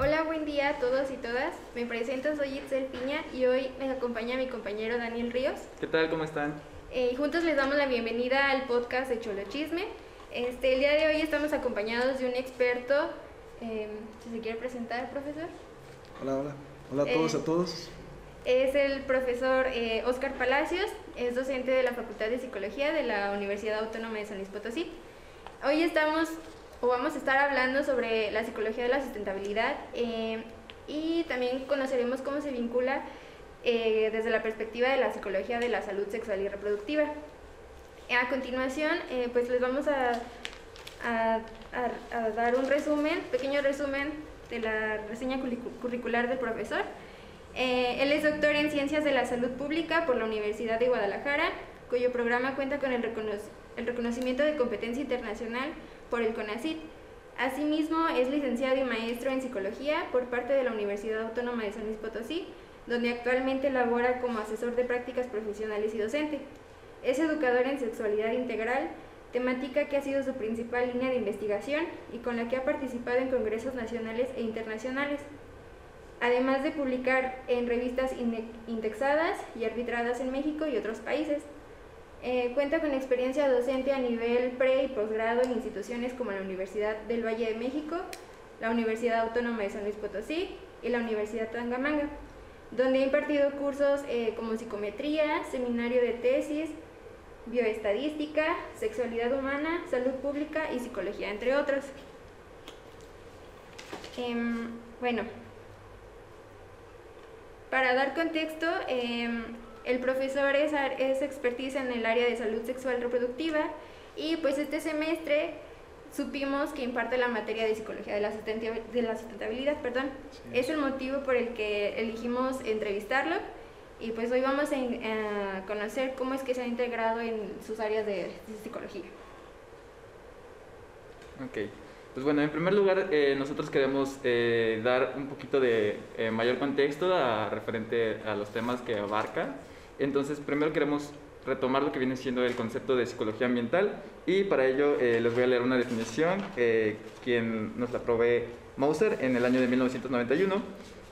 Hola, buen día a todos y todas. Me presento, soy Itzel Piña y hoy me acompaña mi compañero Daniel Ríos. ¿Qué tal? ¿Cómo están? Eh, juntos les damos la bienvenida al podcast de Cholo Chisme. Este, el día de hoy estamos acompañados de un experto. Eh, si se quiere presentar, profesor. Hola, hola. Hola a todos, Eh, a todos. Es el profesor eh, Oscar Palacios, es docente de la Facultad de Psicología de la Universidad Autónoma de San Luis Potosí. Hoy estamos, o vamos a estar hablando sobre la psicología de la sustentabilidad eh, y también conoceremos cómo se vincula eh, desde la perspectiva de la psicología de la salud sexual y reproductiva. A continuación, eh, pues les vamos a, dar un resumen, pequeño resumen de la reseña curricu- curricular del profesor. Él es doctor en Ciencias de la Salud Pública por la Universidad de Guadalajara, cuyo programa cuenta con el reconocimiento de competencia internacional por el CONACYT. Asimismo, es licenciado y maestro en Psicología por parte de la Universidad Autónoma de San Luis Potosí, donde actualmente labora como asesor de prácticas profesionales y docente. Es educador en sexualidad integral, temática que ha sido su principal línea de investigación y con la que ha participado en congresos nacionales e internacionales además de publicar en revistas inde- indexadas y arbitradas en México y otros países. Eh, cuenta con experiencia docente a nivel pre y posgrado en instituciones como la Universidad del Valle de México, la Universidad Autónoma de San Luis Potosí y la Universidad Tangamanga, donde ha impartido cursos eh, como psicometría, seminario de tesis, bioestadística, sexualidad humana, salud pública y psicología, entre otros. Em, bueno, para dar contexto, em, el profesor es, es expertise en el área de salud sexual reproductiva y pues este semestre supimos que imparte la materia de psicología de la, de la sustentabilidad. Perdón. Sí. Es el motivo por el que elegimos entrevistarlo y pues hoy vamos a, a conocer cómo es que se ha integrado en sus áreas de, de psicología. Ok. Pues bueno, en primer lugar, eh, nosotros queremos eh, dar un poquito de eh, mayor contexto a, referente a los temas que abarca. Entonces, primero queremos retomar lo que viene siendo el concepto de psicología ambiental y para ello eh, les voy a leer una definición eh, quien nos la provee Mauser en el año de 1991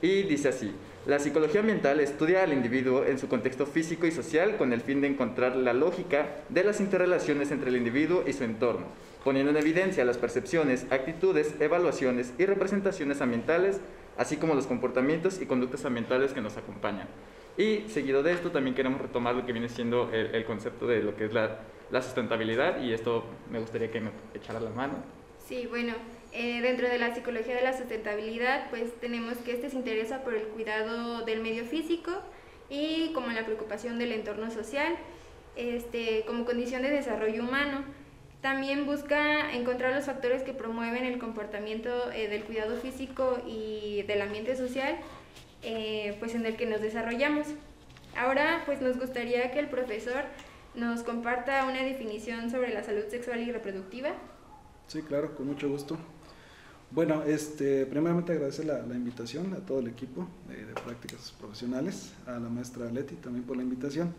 y dice así. La psicología ambiental estudia al individuo en su contexto físico y social con el fin de encontrar la lógica de las interrelaciones entre el individuo y su entorno, poniendo en evidencia las percepciones, actitudes, evaluaciones y representaciones ambientales, así como los comportamientos y conductas ambientales que nos acompañan. Y seguido de esto también queremos retomar lo que viene siendo el, el concepto de lo que es la, la sustentabilidad y esto me gustaría que me echara la mano. Sí, bueno, eh, dentro de la psicología de la sustentabilidad, pues tenemos que este se interesa por el cuidado del medio físico y como la preocupación del entorno social, este, como condición de desarrollo humano. También busca encontrar los factores que promueven el comportamiento eh, del cuidado físico y del ambiente social, eh, pues en el que nos desarrollamos. Ahora, pues nos gustaría que el profesor nos comparta una definición sobre la salud sexual y reproductiva. Sí, claro, con mucho gusto. Bueno, este, primeramente agradecer la, la invitación a todo el equipo de, de prácticas profesionales, a la maestra Leti también por la invitación.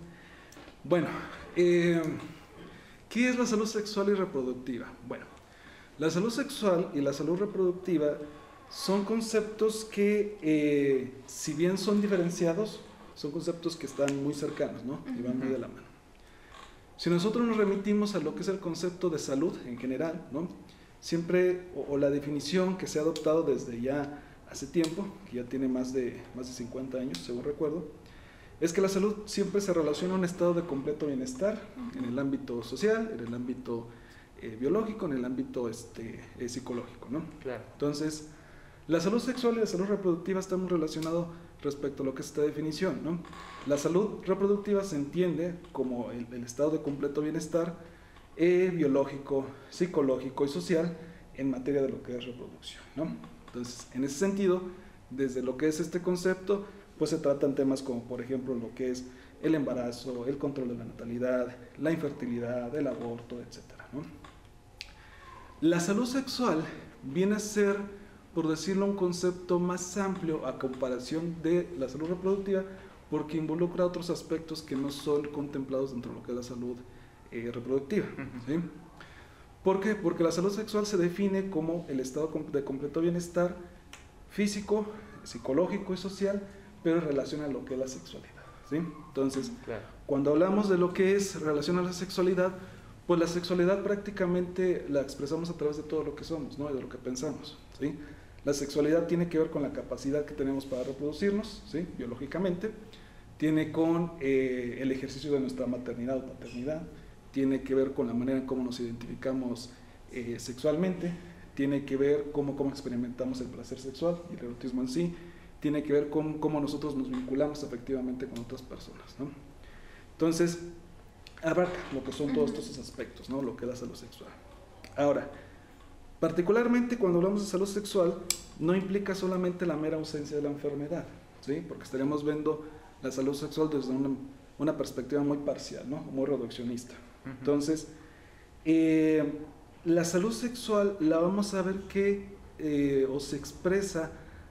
Bueno, eh, ¿qué es la salud sexual y reproductiva? Bueno, la salud sexual y la salud reproductiva son conceptos que, eh, si bien son diferenciados, son conceptos que están muy cercanos, ¿no? Y van muy de la mano. Si nosotros nos remitimos a lo que es el concepto de salud en general, ¿no? siempre, o, o la definición que se ha adoptado desde ya hace tiempo, que ya tiene más de, más de 50 años, según recuerdo, es que la salud siempre se relaciona a un estado de completo bienestar en el ámbito social, en el ámbito eh, biológico, en el ámbito este, eh, psicológico. ¿no? Claro. Entonces, la salud sexual y la salud reproductiva están muy relacionados respecto a lo que es esta definición. ¿no? La salud reproductiva se entiende como el, estado de completo bienestar eh, biológico, psicológico y social en materia de lo que es reproducción. ¿no? Entonces, en ese sentido, desde lo que es este concepto, pues se tratan temas como, por ejemplo, lo que es el embarazo, el control de la natalidad, la infertilidad, el aborto, etc. La salud sexual viene a ser, por decirlo, un concepto más amplio a comparación de la salud reproductiva, porque involucra otros aspectos que no son contemplados dentro de lo que es la salud eh, reproductiva. ¿sí? ¿Por qué? Porque la salud sexual se define como el estado de completo bienestar físico, psicológico y social, pero en relación a lo que es la sexualidad. ¿sí? Entonces, cuando hablamos de lo que es relación a la sexualidad, pues la sexualidad prácticamente la expresamos a través de todo lo que somos, ¿no? de lo que pensamos. ¿sí? La sexualidad tiene que ver con la capacidad que tenemos para reproducirnos, ¿sí? biológicamente, tiene con eh, el ejercicio de nuestra maternidad o paternidad, tiene que ver con la manera en cómo nos identificamos eh, sexualmente, tiene que ver cómo, cómo experimentamos el placer sexual y el erotismo en sí, tiene que ver con cómo nosotros nos vinculamos efectivamente con otras personas. ¿no? Entonces, abarca lo que son todos estos aspectos, ¿no? lo que da salud sexual. Ahora, particularmente cuando hablamos de salud sexual, no implica solamente la mera ausencia de la enfermedad, ¿sí? porque estaríamos viendo la salud sexual desde una, una perspectiva muy parcial, ¿no? muy reduccionista. Entonces, eh, la salud sexual la vamos a ver que eh, o se expresa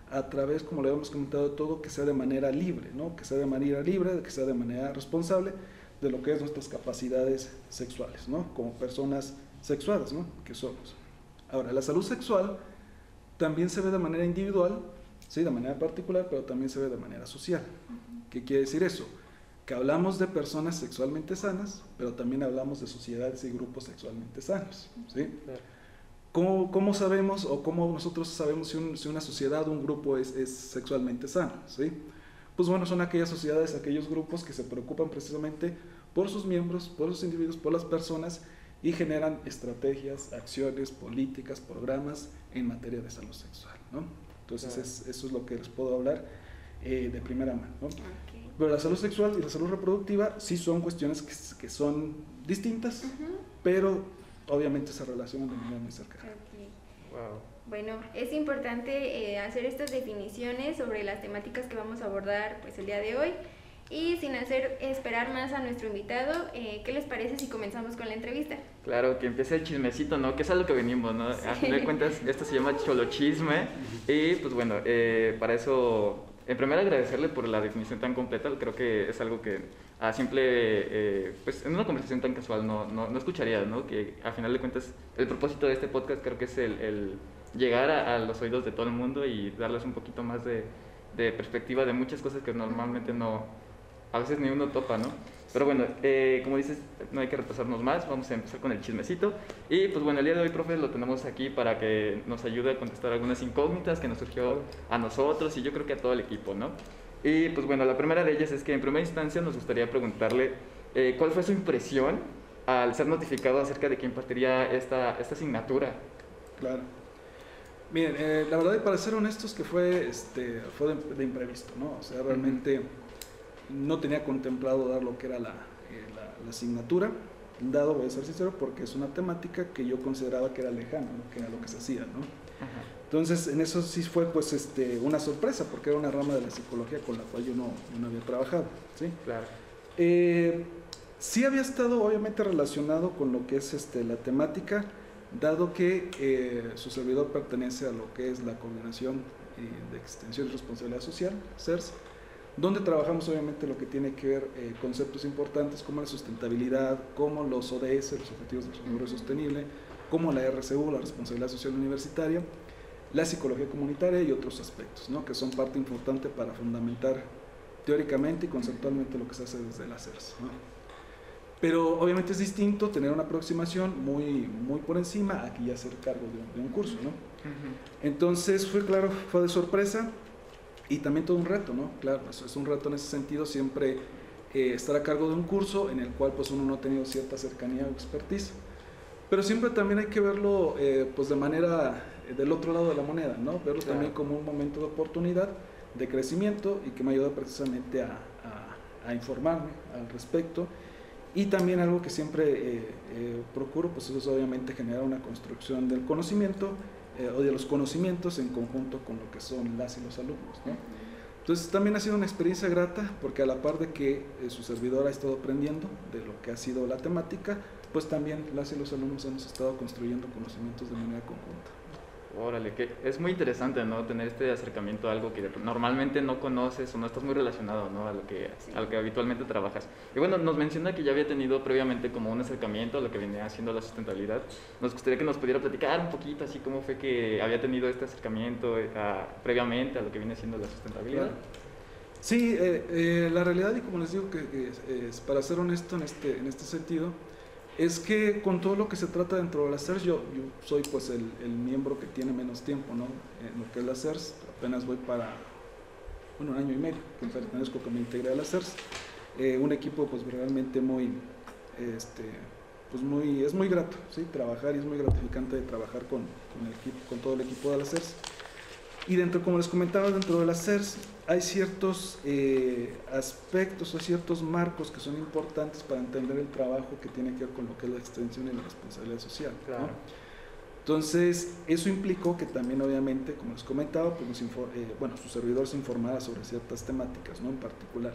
a través, como le hemos comentado, todo que sea de manera libre, ¿no? que sea de manera libre, que sea de manera responsable de lo que es nuestras capacidades sexuales, ¿no? como personas sexuales ¿no? que somos. Ahora, la salud sexual también se ve de manera individual, ¿sí? de manera particular, pero también se ve de manera social. ¿Qué quiere decir eso? Que hablamos de personas sexualmente sanas, pero también hablamos de sociedades y grupos sexualmente sanos. ¿sí? ¿Cómo, sabemos o cómo nosotros sabemos si, una sociedad o un grupo es, sexualmente sano? ¿sí? Pues bueno, son aquellas sociedades, aquellos grupos que se preocupan precisamente por sus miembros, por sus individuos, por las personas y generan estrategias, acciones, políticas, programas en materia de salud sexual. ¿no? Entonces eso es lo que les puedo hablar eh, de primera mano. ¿no? Pero la salud sexual y la salud reproductiva sí son cuestiones que, son distintas, pero obviamente se relacionan de manera muy cercana. Bueno, es importante eh, hacer estas definiciones sobre las temáticas que vamos a abordar pues el día de hoy. Y sin hacer esperar más a nuestro invitado, eh, ¿qué les parece si comenzamos con la entrevista? Claro, que empiece el chismecito, ¿no? Que es a lo que venimos, ¿no? A fin de cuentas, esto se llama cholo chisme. Y pues bueno, eh, para eso, en primer agradecerle por la definición tan completa. Creo que es algo que a simple, eh, pues en una conversación tan casual no, no, no escucharía, ¿no? Que a final de cuentas, el propósito de este podcast creo que es el, el llegar a, los oídos de todo el mundo y darles un poquito más de, de perspectiva de muchas cosas que normalmente no a veces ni uno topa, ¿no? Pero bueno, eh, como dices, no hay que retrasarnos más, vamos a empezar con el chismecito. Y pues bueno, el día de hoy, profe, lo tenemos aquí para que nos ayude a contestar algunas incógnitas que nos surgió a nosotros y yo creo que a todo el equipo, ¿no? Y pues bueno, la primera de ellas es que en primera instancia nos gustaría preguntarle eh, cuál fue su impresión al ser notificado acerca de que impartiría esta, esta asignatura. Claro. Miren, eh, la verdad, para ser honestos, que fue, este, fue de, imprevisto, ¿no? O sea, realmente no tenía contemplado dar lo que era la, eh, la, asignatura, dado, voy a ser sincero, porque es una temática que yo consideraba que era lejana, que era lo que se hacía, ¿no? Entonces, en eso sí fue pues este, una sorpresa, porque era una rama de la psicología con la cual yo no, no había trabajado, ¿sí? Claro. Eh, sí había estado obviamente relacionado con lo que es este, la temática, dado que eh, su servidor pertenece a lo que es la Coordinación de Extensión y Responsabilidad Social, CERS, donde trabajamos obviamente lo que tiene que ver eh, conceptos importantes como la sustentabilidad, como los ODS, los Objetivos de Desarrollo Sostenible, como la RCU, la Responsabilidad Social Universitaria, la psicología comunitaria y otros aspectos, ¿no? que son parte importante para fundamentar teóricamente y conceptualmente lo que se hace desde la CERS. Pero obviamente es distinto tener una aproximación muy, muy por encima a ya hacer cargo de, un curso. ¿no? Entonces fue claro, fue de sorpresa, y también todo un reto, ¿no? Claro, eso es un reto en ese sentido, siempre eh, estar a cargo de un curso en el cual pues uno no ha tenido cierta cercanía o expertise. Pero siempre también hay que verlo eh, pues de manera eh, del otro lado de la moneda, ¿no? Verlo también como un momento de oportunidad, de crecimiento y que me ayuda precisamente a, a, informarme al respecto. Y también algo que siempre procuro, pues es obviamente generar una construcción del conocimiento eh, o de los conocimientos en conjunto con lo que son las y los alumnos. ¿no? Entonces también ha sido una experiencia grata porque a la par de que eh, su servidor ha estado aprendiendo de lo que ha sido la temática, pues también las y los alumnos hemos estado construyendo conocimientos de manera conjunta. Órale, que es muy interesante, ¿no? Tener este acercamiento a algo que normalmente no conoces o no estás muy relacionado, ¿no? A lo que, a lo que habitualmente trabajas. Y bueno, nos menciona que ya había tenido previamente como un acercamiento a lo que venía haciendo la sustentabilidad. Nos gustaría que nos pudiera platicar un poquito así cómo fue que había tenido este acercamiento eh, previamente a lo que viene siendo la sustentabilidad. Sí, eh, eh, la realidad, y como les digo, que, es, para ser honesto en este, en este sentido, es que con todo lo que se trata dentro de la CERS, yo, soy pues el, miembro que tiene menos tiempo, ¿no? En lo que es la CERS, apenas voy para, bueno, un año y medio que pertenezco, que me integré a la CERS. Eh, un equipo pues realmente muy, este, pues muy, es muy grato, ¿sí? Trabajar y es muy gratificante trabajar con, con, el equipo, con todo el equipo de la CERS. Y dentro, como les comentaba, dentro de la CERS hay ciertos eh, aspectos o ciertos marcos que son importantes para entender el trabajo que tiene que ver con lo que es la extensión y la responsabilidad social. Claro. Entonces, eso implicó que también, obviamente, como les comentaba, pues eh, bueno, su servidor se informara sobre ciertas temáticas, ¿no? En particular.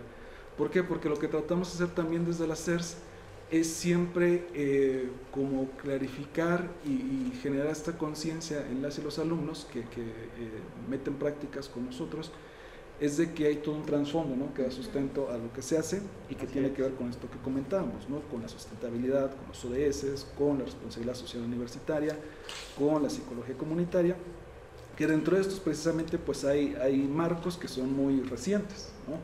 ¿Por qué? Porque lo que tratamos de hacer también desde la CERS es siempre eh, como clarificar y, generar esta conciencia en las y los alumnos que, que eh, meten prácticas con nosotros, es de que hay todo un trasfondo ¿no? que da sustento a lo que se hace y que tiene que ver con esto que comentábamos, ¿no? con la sustentabilidad, con los ODS, con la responsabilidad social universitaria, con la psicología comunitaria, que dentro de estos precisamente pues hay, hay marcos que son muy recientes. ¿no?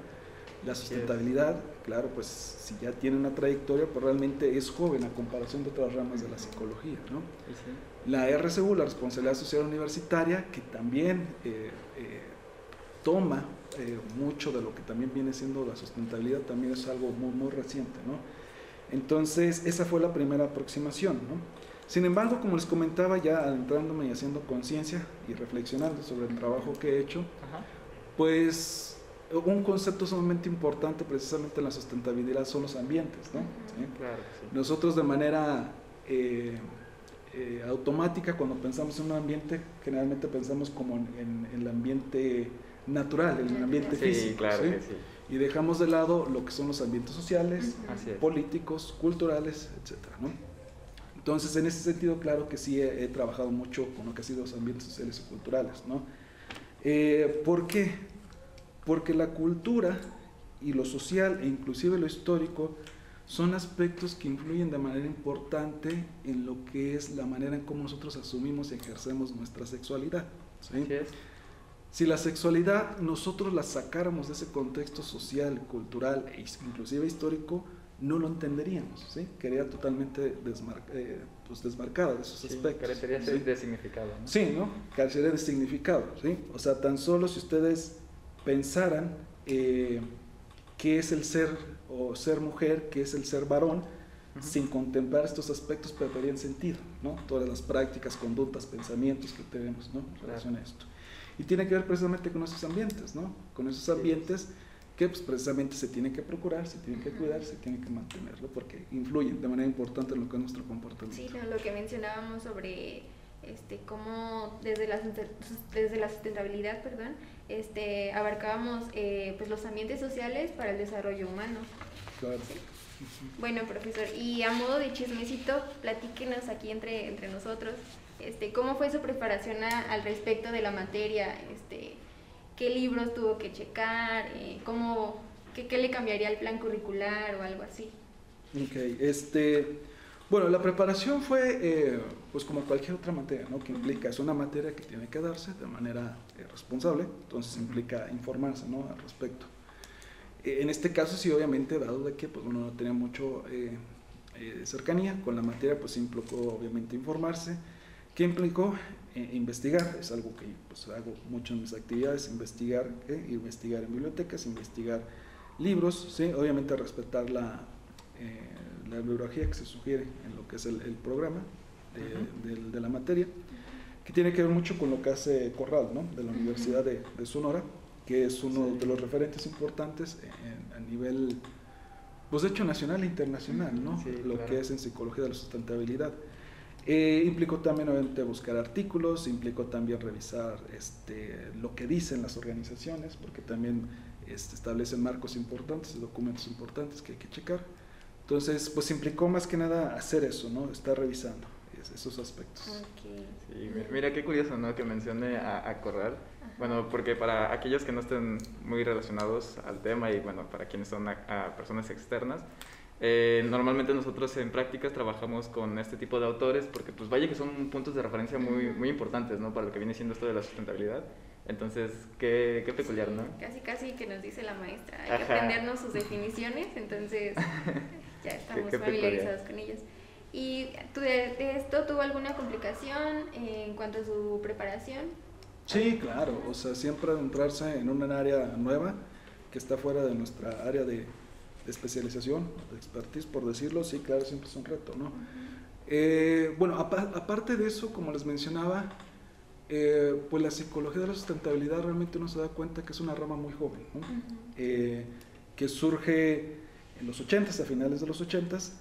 La sustentabilidad, claro, pues si ya tiene una trayectoria, pues realmente es joven a comparación de otras ramas de la psicología. ¿no? La RCU, la responsabilidad social universitaria, que también eh, eh, toma eh, mucho de lo que también viene siendo la sustentabilidad, también es algo muy, muy reciente. ¿no? Entonces, esa fue la primera aproximación. ¿no? Sin embargo, como les comentaba, ya adentrándome y haciendo conciencia y reflexionando sobre el trabajo que he hecho, Ajá. pues un concepto sumamente importante precisamente en la sustentabilidad son los ambientes. ¿no? ¿Sí? Claro, sí. Nosotros de manera eh, eh, automática, cuando pensamos en un ambiente, generalmente pensamos como en, en, en el ambiente natural, en el ambiente sí, físico. Claro ¿sí? que sí. Y dejamos de lado lo que son los ambientes sociales, políticos, culturales, etcétera, ¿no? Entonces, en ese sentido, claro que sí he, he, trabajado mucho con lo que ha sido los ambientes sociales y culturales, ¿no? Eh, ¿Por qué? Porque la cultura y lo social e inclusive lo histórico son aspectos que influyen de manera importante en lo que es la manera en cómo nosotros asumimos y ejercemos nuestra sexualidad. ¿sí? Así es. Si la sexualidad nosotros la sacáramos de ese contexto social, cultural e inclusive histórico, no lo entenderíamos, ¿sí? Quedaría totalmente desmar eh, pues desmarcada de esos Sí, aspectos. carecería ¿sí? de significado. ¿no? Sí, ¿no? Carecería de significado, ¿sí? O sea, tan solo si ustedes pensaran eh, qué es el ser o ser mujer, qué es el ser varón, sin contemplar estos aspectos perderían sentido, ¿no? Todas las prácticas, conductas, pensamientos que tenemos, ¿no? En relación a esto. Y tiene que ver precisamente con esos ambientes, ¿no? Con esos Sí. ambientes que pues, precisamente se tienen que procurar, se tienen que cuidar, se tienen que mantenerlo, porque influyen de manera importante en lo que es nuestro comportamiento. Sí, no, lo que mencionábamos sobre este cómo desde la desde la sustentabilidad, perdón, este abarcábamos eh, pues los ambientes sociales para el desarrollo humano. Claro. Bueno, profesor, y a modo de chismecito, platíquenos aquí entre, entre nosotros, este, ¿cómo fue su preparación a- al respecto de la materia? Este, ¿Qué libros tuvo que checar? Eh, ¿cómo, qué, qué le cambiaría al plan curricular o algo así? Ok, este, bueno, la preparación fue eh, pues como cualquier otra materia, ¿no? Que implica, es una materia que tiene que darse de manera eh, responsable, entonces implica informarse, ¿no? Al respecto. Eh, en este caso sí, obviamente, dado de que pues uno no tenía mucho eh, eh, cercanía con la materia, pues implicó obviamente informarse. ¿Qué implicó? Eh, investigar, es algo que pues, hago mucho en mis actividades, investigar, ¿eh? investigar en bibliotecas, investigar libros, ¿sí? obviamente respetar la, eh, la bibliografía que se sugiere en lo que es el, el programa de, de, de, la materia, que tiene que ver mucho con lo que hace Corral, ¿no? de la Universidad de, de Sonora, que es uno Sí. de los referentes importantes en- a nivel, pues de hecho nacional e internacional, ¿no? Sí, lo claro. que es en psicología de la sustentabilidad. Eh, implicó también obviamente buscar artículos, implicó también revisar este, lo que dicen las organizaciones, porque también este, establecen marcos importantes documentos importantes que hay que checar. Entonces, pues implicó más que nada hacer eso, ¿no? Estar revisando esos aspectos. Ok. Sí, mi- mira qué curioso, ¿no? Que mencione a, a Corral. Bueno, porque para aquellos que no estén muy relacionados al tema y bueno, para quienes son a- a personas externas, eh, normalmente nosotros en prácticas trabajamos con este tipo de autores porque pues vaya que son puntos de referencia muy, muy importantes, ¿no? Para lo que viene siendo esto de la sustentabilidad. Entonces, qué, qué peculiar, ¿no? Casi, casi que nos dice la maestra. Hay que Ajá. aprendernos sus definiciones, entonces ya estamos qué peculiar. familiarizados con ellas. ¿Y tú de, de esto tuvo alguna complicación en cuanto a su preparación? Sí, claro, o sea, siempre adentrarse en un área nueva que está fuera de nuestra área de especialización, de expertise, por decirlo, sí, claro, siempre es un reto, ¿no? Eh, bueno, apa- aparte de eso, como les mencionaba, eh, pues la psicología de la sustentabilidad realmente uno se da cuenta que es una rama muy joven, ¿no? Eh, que surge en los 80s, a finales de los 80s,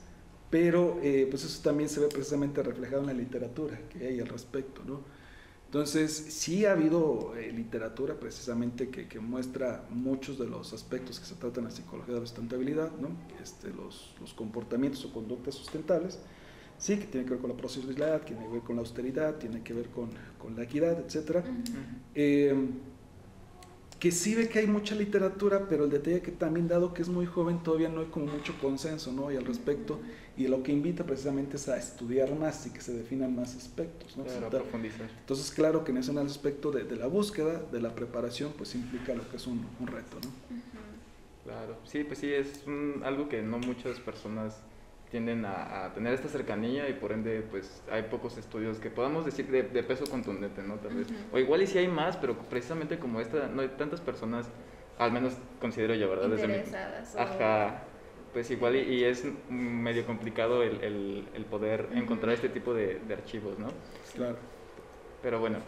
pero pues eso también se ve precisamente reflejado en la literatura que hay al respecto, ¿no? Entonces, sí ha habido eh, literatura precisamente que, que muestra muchos de los aspectos que se tratan en la psicología de la sustentabilidad, ¿no? Este, los, los comportamientos o conductas sustentables, sí, que tiene que ver con la procedibilidad, tiene que ver con la austeridad, tiene que ver con, con la equidad, etcétera. Eh, que sí ve que hay mucha literatura, pero el detalle que también dado que es muy joven todavía no hay como mucho consenso, ¿no? Y al respecto, y lo que invita precisamente es a estudiar más y que se definan más aspectos, ¿no? Claro, profundizar. Entonces, claro que en ese aspecto de, de la búsqueda, de la preparación, pues implica lo que es un, un reto, ¿no? Claro, sí, pues sí, es un- algo que no muchas personas tienden a, a tener esta cercanía y por ende pues hay pocos estudios que podamos decir de, de peso contundente, ¿no? Tal vez. O igual y si hay más, pero precisamente como esta, no hay tantas personas, al menos considero yo, ¿verdad? Desde mi- Interesadas. o- Ajá, pues igual y, y es medio complicado el, el- el poder encontrar este tipo de, de archivos, ¿no? Claro. Pero bueno,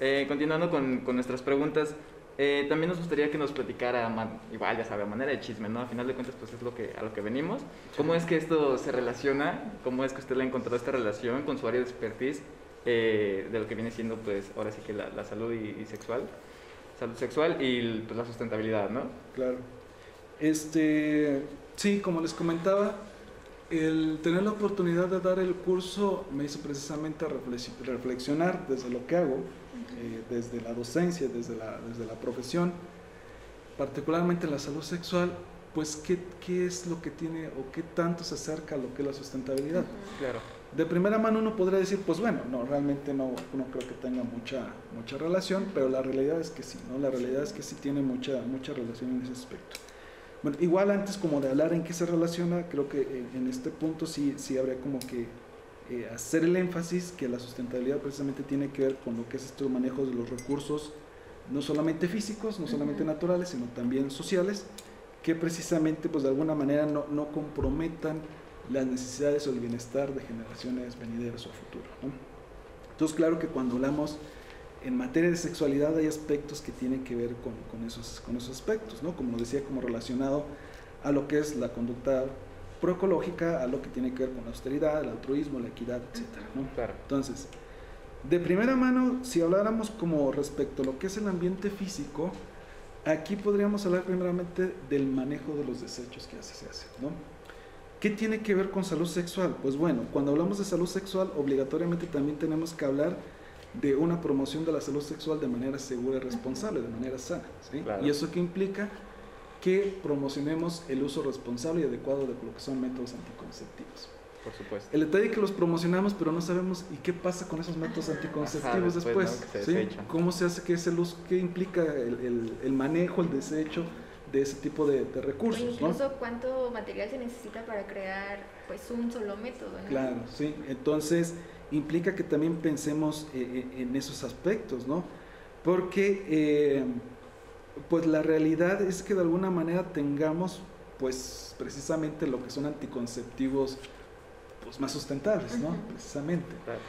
eh, continuando con, con nuestras preguntas, eh, también nos gustaría que nos platicara, man- igual ya sabe, a manera de chisme, ¿no? A final de cuentas, pues es lo que, a lo que venimos. ¿Cómo es que esto se relaciona? ¿Cómo es que usted le ha encontrado esta relación con su área de expertise eh, de lo que viene siendo, pues, ahora sí que la, la salud y, y sexual? Salud sexual y pues, la sustentabilidad, ¿no? Claro. Este, sí, como les comentaba, el tener la oportunidad de dar el curso me hizo precisamente reflex- reflexionar desde lo que hago, eh, desde la docencia, desde la, desde la profesión, particularmente la salud sexual, pues qué, qué es lo que tiene o qué tanto se acerca a lo que es la sustentabilidad. Claro. De primera mano uno podría decir, pues bueno, no, realmente no, no creo que tenga mucha, mucha relación, pero la realidad es que sí, ¿no? La realidad es que sí tiene mucha, mucha relación en ese aspecto. Bueno, igual antes como de hablar en qué se relaciona, creo que en, en este punto sí, sí habría como que eh, hacer el énfasis que la sustentabilidad precisamente tiene que ver con lo que es este manejo de los recursos, no solamente físicos, no solamente Ujú. naturales, sino también sociales, que precisamente pues de alguna manera no, no comprometan las necesidades o el bienestar de generaciones venideras o futuro. ¿no? Entonces, claro que cuando hablamos en materia de sexualidad hay aspectos que tienen que ver con, con esos, con esos aspectos, ¿no? como lo decía, como relacionado a lo que es la conducta proecológica, a lo que tiene que ver con la austeridad, el altruismo, la equidad, etc. ¿no? Claro. Entonces, de primera mano, si habláramos como respecto a lo que es el ambiente físico, aquí podríamos hablar primeramente del manejo de los desechos que así se hace, ¿no? ¿Qué tiene que ver con salud sexual? Pues bueno, cuando hablamos de salud sexual, obligatoriamente también tenemos que hablar de una promoción de la salud sexual de manera segura y responsable, de manera sana. ¿sí? Claro. ¿Y eso qué implica? Que promocionemos el uso responsable y adecuado de lo que son métodos anticonceptivos. Por supuesto. El detalle es que los promocionamos, pero no sabemos y qué pasa con esos métodos anticonceptivos Ajá, después, después. ¿no? se ¿sí? ¿Cómo se hace que ese uso, qué implica el, el- el manejo, el desecho de ese tipo de, de O recursos? ¿no? incluso cuánto material se necesita para crear pues un solo método, ¿no? Claro, sí. Entonces implica que también pensemos eh, eh, en esos aspectos, ¿no? Porque eh, pues la realidad es que de alguna manera tengamos pues precisamente lo que son anticonceptivos pues más sustentables, ¿no? Precisamente. Claro.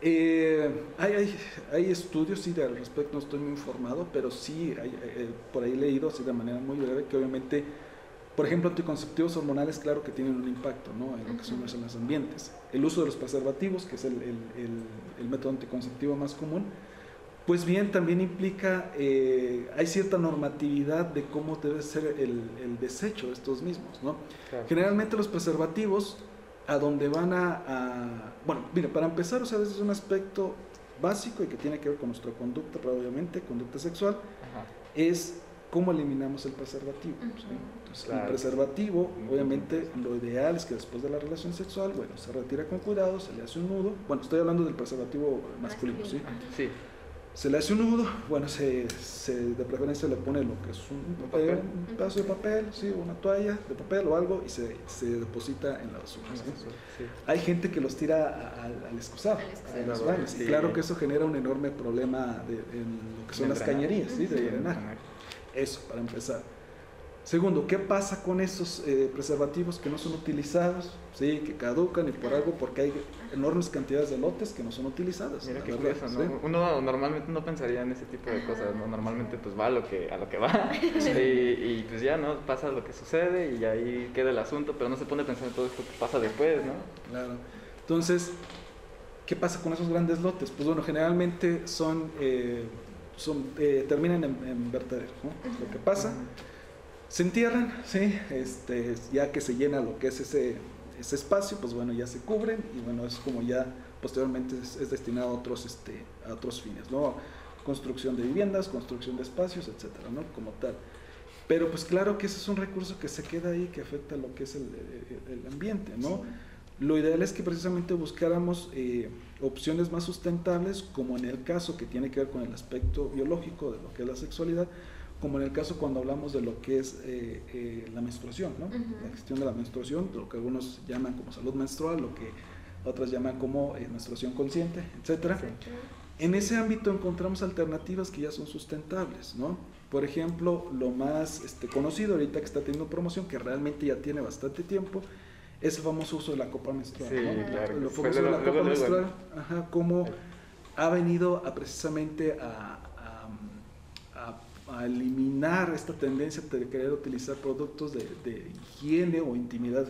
Eh, hay, hay, hay estudios, sí, al respecto no estoy muy informado, pero sí, hay, eh, por ahí he leído, así de manera muy breve, que obviamente, por ejemplo, anticonceptivos hormonales, claro que tienen un impacto ¿no? en lo que son los, en los ambientes. El uso de los preservativos, que es el, el- el- el método anticonceptivo más común, pues bien, también implica, eh, hay cierta normatividad de cómo debe ser el, el desecho de estos mismos, ¿no? Claro. Generalmente los preservativos a donde van a, bueno, mire, para empezar, o sea, ese es un aspecto básico y que tiene que ver con nuestra conducta, obviamente, conducta sexual, es cómo eliminamos el preservativo. Entonces, el preservativo, obviamente, lo ideal es que después de la relación sexual, bueno, se retira con cuidado, se le hace un nudo. Bueno, estoy hablando del preservativo masculino, ¿sí? Sí se le hace un nudo, bueno, se, se, de preferencia le pone lo que es un, pedazo de papel, sí, una toalla de papel o algo y se, se deposita en la basura. Hay gente que los tira al, al excusado, a los baños, y claro que eso genera un enorme problema de, en lo que son las cañerías, ¿sí? de drenar. Eso, para empezar. Segundo, ¿qué pasa con esos eh, preservativos que no son utilizados? Sí, que caducan y por algo, porque hay enormes cantidades de lotes que no son utilizadas. Mira qué curioso, ¿no? Uno normalmente no pensaría en ese tipo de cosas, ¿no? Normalmente pues va a lo que, a lo que va y, pues ya, ¿no? Pasa lo que sucede y ahí queda el asunto, pero no se pone a pensar en todo esto que pasa después, ¿no? Claro. Entonces, ¿qué pasa con esos grandes lotes? Pues bueno, generalmente son, eh, son eh, terminan en, en vertederos, ¿no? Lo que pasa se entierran, ¿sí? este, ya que se llena lo que es ese, ese espacio, pues bueno, ya se cubren y bueno, es como ya posteriormente es, destinado a otros, este, a otros fines, ¿no? Construcción de viviendas, construcción de espacios, etcétera, ¿no? Como tal. Pero pues claro que ese es un recurso que se queda ahí, que afecta lo que es el, el ambiente, ¿no? Lo ideal es que precisamente buscáramos eh, opciones más sustentables, como en el caso que tiene que ver con el aspecto biológico de lo que es la sexualidad, como en el caso cuando hablamos de lo que es eh, eh, la menstruación, ¿no? la gestión de la menstruación, lo que algunos llaman como salud menstrual, lo que otras llaman como eh, menstruación consciente, etc. En ese ámbito encontramos alternativas que ya son sustentables, ¿no? Por ejemplo, lo más este, conocido ahorita que está teniendo promoción, que realmente ya tiene bastante tiempo, es el famoso uso de la copa menstrual. Sí, claro. Lo famoso de la copa menstrual, ajá, como ha venido a precisamente a a eliminar esta tendencia de querer utilizar productos de, de, higiene o intimidad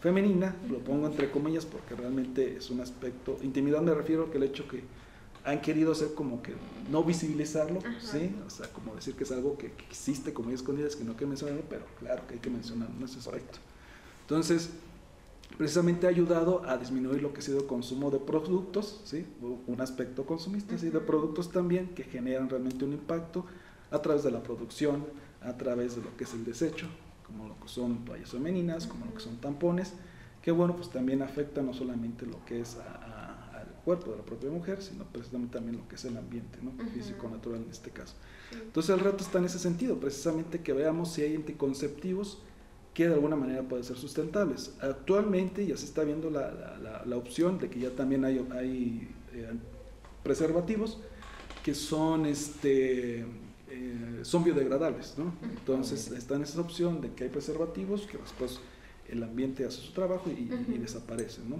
femenina, lo pongo entre comillas porque realmente es un aspecto, intimidad me refiero que el hecho que han querido hacer como que no visibilizarlo, ¿sí? O sea, como decir que es algo que, existe como escondidas, que no hay que mencionarlo, pero claro que hay que mencionarlo en ese aspecto. Entonces, precisamente ha ayudado a disminuir lo que ha sido el consumo de productos, ¿sí? Un aspecto consumista, ¿sí? De productos también que generan realmente un impacto a través de la producción, a través de lo que es el desecho, como lo que son toallas femeninas, como lo que son tampones, que bueno, pues también afecta no solamente lo que es al cuerpo de la propia mujer, sino precisamente también lo que es el ambiente, ¿no? físico, natural en este caso. Entonces el reto está en ese sentido, precisamente que veamos si hay anticonceptivos que de alguna manera pueden ser sustentables. Actualmente ya se está viendo la, la, opción de que ya también hay, hay eh, preservativos que son este eh, son biodegradables, ¿no? Entonces está en esa opción de que hay preservativos que después el ambiente hace su trabajo y, desaparecen, ¿no?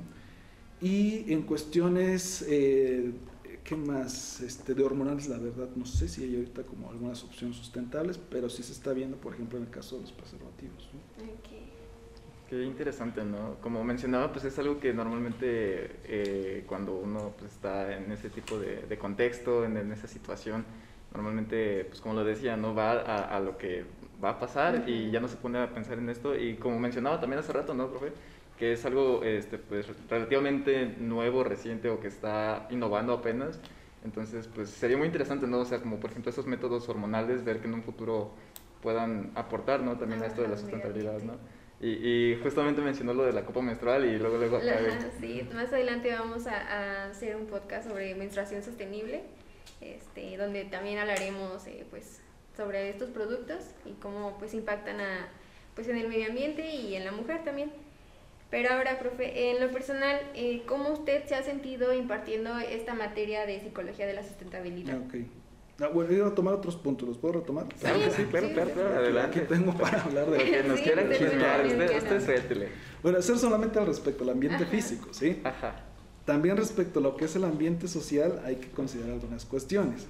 Y en cuestiones, eh, ¿qué más? Este, de hormonales, la verdad, no sé si hay ahorita como algunas opciones sustentables, pero sí se está viendo, por ejemplo, en el caso de los preservativos. Qué interesante, ¿no? Como mencionaba, pues es algo que normalmente eh, cuando uno pues, está en ese tipo de, contexto, en, esa situación, normalmente, pues como lo decía, no va a, lo que va a pasar y ya no se pone a pensar en esto. Y como mencionaba también hace rato, ¿no, profe? Que es algo este, pues, relativamente nuevo, reciente o que está innovando apenas. Entonces, pues sería muy interesante, ¿no? O sea, como por ejemplo esos métodos hormonales, ver que en un futuro puedan aportar, ¿no? También a esto de la sustentabilidad, ¿no? Y, y, justamente mencionó lo de la copa menstrual y luego luego... sí, más adelante vamos a, a hacer un podcast sobre menstruación sostenible este, donde también hablaremos eh, pues, sobre estos productos y cómo pues, impactan a, pues, en el medio ambiente y en la mujer también. Pero ahora, profe, en lo personal, eh, ¿cómo usted se ha sentido impartiendo esta materia de psicología de la sustentabilidad? Ah, okay. Ah, bueno, iba a tomar otros puntos, ¿los puedo retomar? Claro que sí, claro, claro, claro, adelante. ¿Qué tengo para hablar de lo que nos quieran chismear, usted, usted Bueno, hacer solamente al respecto, al ambiente físico, ¿sí? Ajá. También respecto a lo que es el ambiente social hay que considerar algunas cuestiones.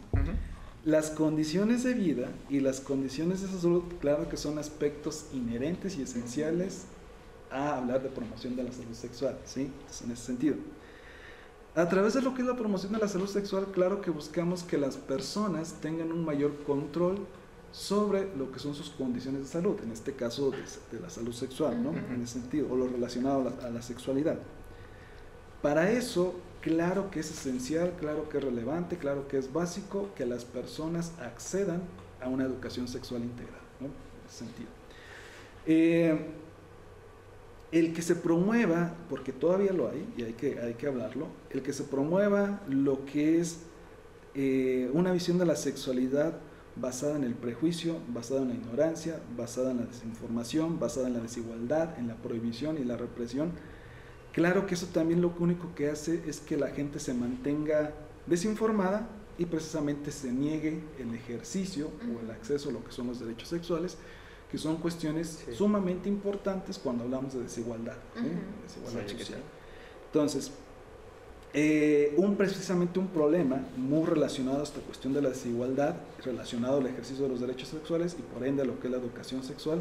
Las condiciones de vida y las condiciones de salud, claro que son aspectos inherentes y esenciales a hablar de promoción de la salud sexual, ¿sí? en ese sentido. A través de lo que es la promoción de la salud sexual, claro que buscamos que las personas tengan un mayor control sobre lo que son sus condiciones de salud, en este caso de, la salud sexual, ¿no? En ese sentido, o lo relacionado a la, sexualidad. Para eso, claro que es esencial, claro que es relevante, claro que es básico que las personas accedan a una educación sexual integral. En ese sentido. Eh, el que se promueva, porque todavía lo hay y hay que, hay que hablarlo, el que se promueva lo que es eh, una visión de la sexualidad basada en el prejuicio, basada en la ignorancia, basada en la desinformación, basada en la desigualdad, en la prohibición y la represión. Claro que eso también lo único que hace es que la gente se mantenga desinformada y precisamente se niegue el ejercicio o el acceso a lo que son los derechos sexuales que son cuestiones sumamente importantes cuando hablamos de desigualdad, desigualdad social. Entonces, eh, un, precisamente un problema muy relacionado a esta cuestión de la desigualdad, relacionado al ejercicio de los derechos sexuales y por ende a lo que es la educación sexual,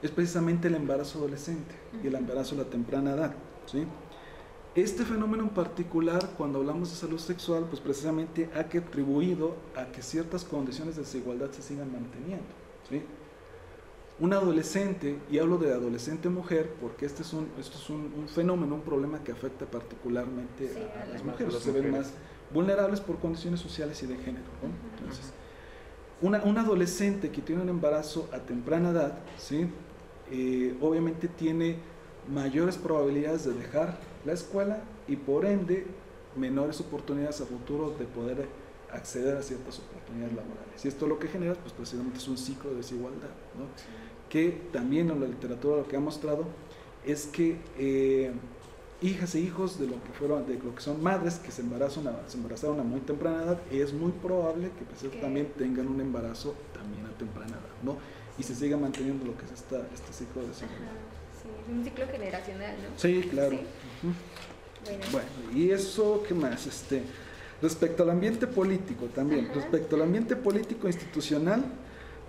es precisamente el embarazo adolescente y el embarazo a la temprana edad. ¿Sí? Este fenómeno en particular, cuando hablamos de salud sexual, pues precisamente ha contribuido a que ciertas condiciones de desigualdad se sigan manteniendo. ¿sí? un adolescente, y hablo de adolescente mujer, porque este es un, esto es un, fenómeno, un problema que afecta particularmente a, las mujeres, se ven más vulnerables por condiciones sociales y de género. Entonces, una, un adolescente que tiene un embarazo a temprana edad, ¿sí? Eh, obviamente tiene mayores probabilidades de dejar la escuela y por ende menores oportunidades a futuro de poder acceder a ciertas oportunidades laborales. Y esto lo que genera, pues precisamente es un ciclo de desigualdad. ¿no? que también en la literatura lo que ha mostrado es que eh, hijas e hijos de lo que fueron, de lo que son madres que se embarazan se embarazaron a muy temprana edad, es muy probable que pues, también tengan un embarazo también a temprana edad, ¿no? Y se siga manteniendo lo que es esta, este ciclo de Sí, un ciclo generacional, ¿no? Sí, claro. bueno. y eso, ¿qué más? Este, respecto al ambiente político también, respecto al ambiente político institucional,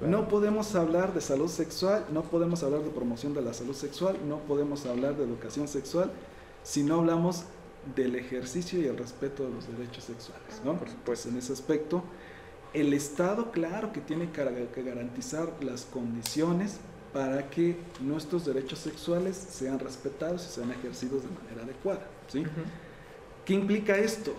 no podemos hablar de salud sexual, no podemos hablar de promoción de la salud sexual, no podemos hablar de educación sexual si no hablamos del ejercicio y el respeto de los derechos sexuales, ¿no? Pues en ese aspecto, el Estado, claro que tiene que garantizar las condiciones para que nuestros derechos sexuales sean respetados y sean ejercidos de manera adecuada, ¿sí? ¿Qué implica esto?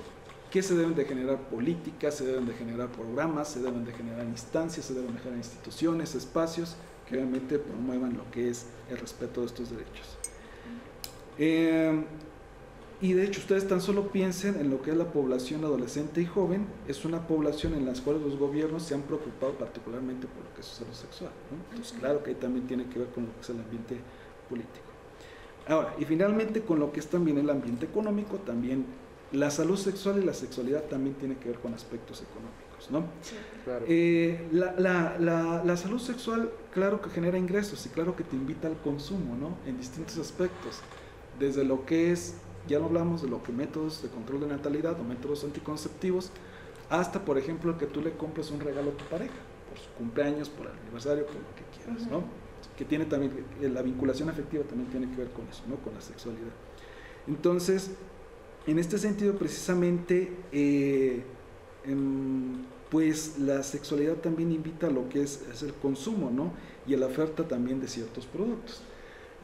que se deben de generar políticas, se deben de generar programas, se deben de generar instancias, se deben de generar instituciones, espacios que obviamente promuevan lo que es el respeto de estos derechos. Eh, y de hecho ustedes tan solo piensen en lo que es la población adolescente y joven, es una población en la cual los gobiernos se han preocupado particularmente por lo que es su salud sexual. Entonces claro que ahí también tiene que ver con lo que es el ambiente político. Ahora, y finalmente con lo que es también el ambiente económico, también la salud sexual y la sexualidad también tiene que ver con aspectos económicos, ¿no? Sí, claro. Eh, la, salud sexual, claro que genera ingresos y claro que te invita al consumo, ¿no? En distintos aspectos, desde lo que es, ya no hablamos de lo que métodos de control de natalidad o métodos anticonceptivos, hasta, por ejemplo, que tú le compres un regalo a tu pareja, por su cumpleaños, por el aniversario, por lo que quieras, ¿no? Que tiene también, la vinculación afectiva también tiene que ver con eso, ¿no? Con la sexualidad. Entonces, en este sentido, precisamente, eh, em, pues la sexualidad también invita a lo que es, el consumo, ¿no? Y a la oferta también de ciertos productos.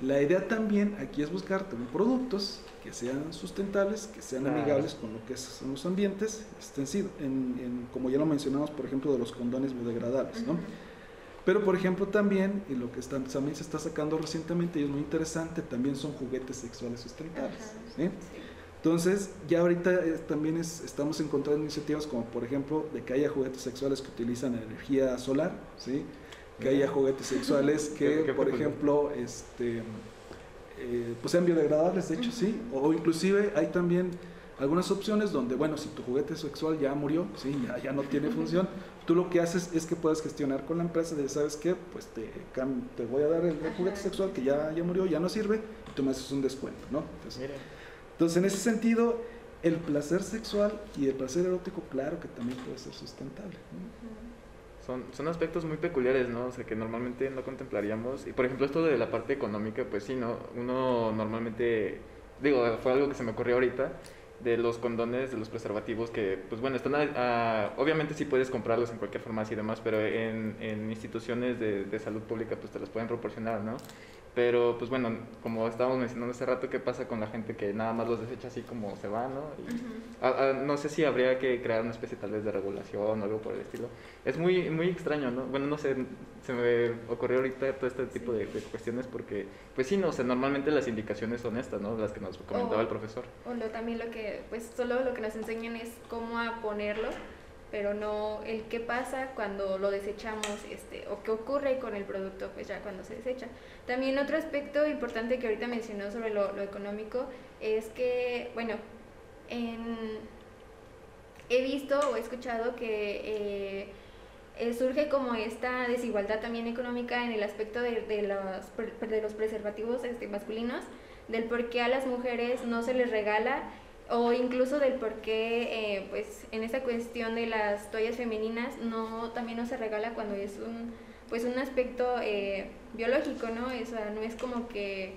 La idea también aquí es buscar también productos que sean sustentables, que sean amigables con lo que son los ambientes, extensivo, en, como ya lo mencionamos, por ejemplo, de los condones biodegradables, ¿no? Pero, por ejemplo, también, y lo que también se está sacando recientemente y es muy interesante, también son juguetes sexuales sustentables. ¿sí? Entonces, ya ahorita eh, también estamos encontrando iniciativas como, por ejemplo, de que haya juguetes sexuales que utilizan energía solar, ¿sí? Que haya juguetes sexuales que, por ejemplo, este, eh, pues sean biodegradables, de hecho, sí, o, inclusive hay también algunas opciones donde, bueno, si tu juguete sexual ya murió, sí, ya, ya no tiene función, tú lo que haces es que puedes gestionar con la empresa de, ¿sabes qué? Pues te, te voy a dar el, juguete sexual que ya, ya murió, ya no sirve, y tú me haces un descuento, ¿no? Entonces, entonces, en ese sentido, el placer sexual y el placer erótico, claro que también puede ser sustentable. Son, son aspectos muy peculiares, ¿no? O sea, que normalmente no contemplaríamos. Y por ejemplo, esto de la parte económica, pues sí, ¿no? Uno normalmente, digo, fue algo que se me ocurrió ahorita, de los condones, de los preservativos que, pues bueno, están, obviamente sí puedes comprarlos en cualquier farmacia y demás, pero en, en instituciones de, de, salud pública pues te los pueden proporcionar, ¿no? Pero, pues bueno, como estábamos mencionando hace rato, ¿qué pasa con la gente que nada más los desecha así como se va, no? no sé si habría que crear una especie tal vez de regulación o algo por el estilo. Es muy, muy extraño, ¿no? Bueno, no sé, se me ocurrió ahorita todo este tipo de, cuestiones porque, pues sí, no, o sea, normalmente las indicaciones son estas, ¿no? Las que nos comentaba el profesor. O lo, también lo que, pues solo lo que nos enseñan es cómo a ponerlo pero no el qué pasa cuando lo desechamos este, o qué ocurre con el producto pues ya cuando se desecha. También otro aspecto importante que ahorita mencionó sobre lo, lo económico es que, bueno, he visto o he escuchado que eh, eh, surge como esta desigualdad también económica en el aspecto de, de los, de los preservativos este, masculinos, del por qué a las mujeres no se les regala o incluso del por qué eh, pues en esta cuestión de las toallas femeninas no también no se regala cuando es un pues un aspecto eh, biológico no o sea no es como que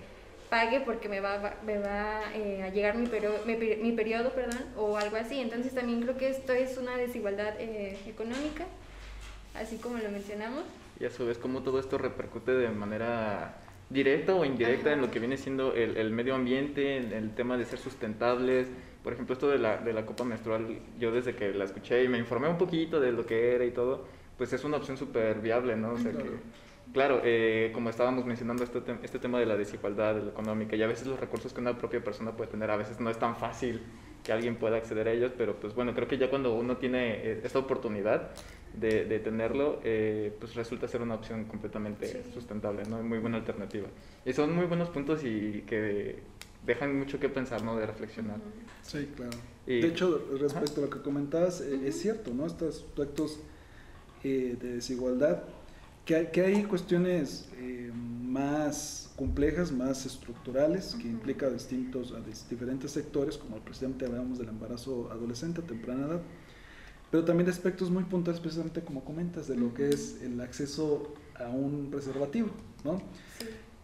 pague porque me va me va eh, a llegar mi periodo mi, periodo perdón o algo así. Entonces también creo que esto es una desigualdad económica así como lo mencionamos. Y a su vez cómo todo esto repercute de manera directa o indirecta en lo que viene siendo el, el, medio ambiente, en el tema de ser sustentables. Por ejemplo, esto de la, de la copa menstrual, yo desde que la escuché y me informé un poquito de lo que era y todo, pues es una opción súper viable, ¿no? O sea claro. que, claro, eh, como estábamos mencionando este, este tema de la desigualdad de la económica, y a veces los recursos que una propia persona puede tener, a veces no es tan fácil que alguien pueda acceder a ellos, pero pues bueno, creo que ya cuando uno tiene eh, esta oportunidad, de, de tenerlo, eh, pues resulta ser una opción completamente sustentable, ¿no? Muy buena alternativa. Y son muy buenos puntos y que dejan mucho que pensar, ¿no? De reflexionar. Sí, claro. de hecho, respecto a lo que comentabas, eh, es cierto, ¿no? Estos aspectos eh, de desigualdad, que hay, que hay cuestiones más complejas, más estructurales, que implica distintos, a diferentes sectores, como precisamente hablamos del embarazo adolescente a temprana edad, pero también de aspectos muy puntuales, precisamente como comentas, de lo que es el acceso a un preservativo, ¿no?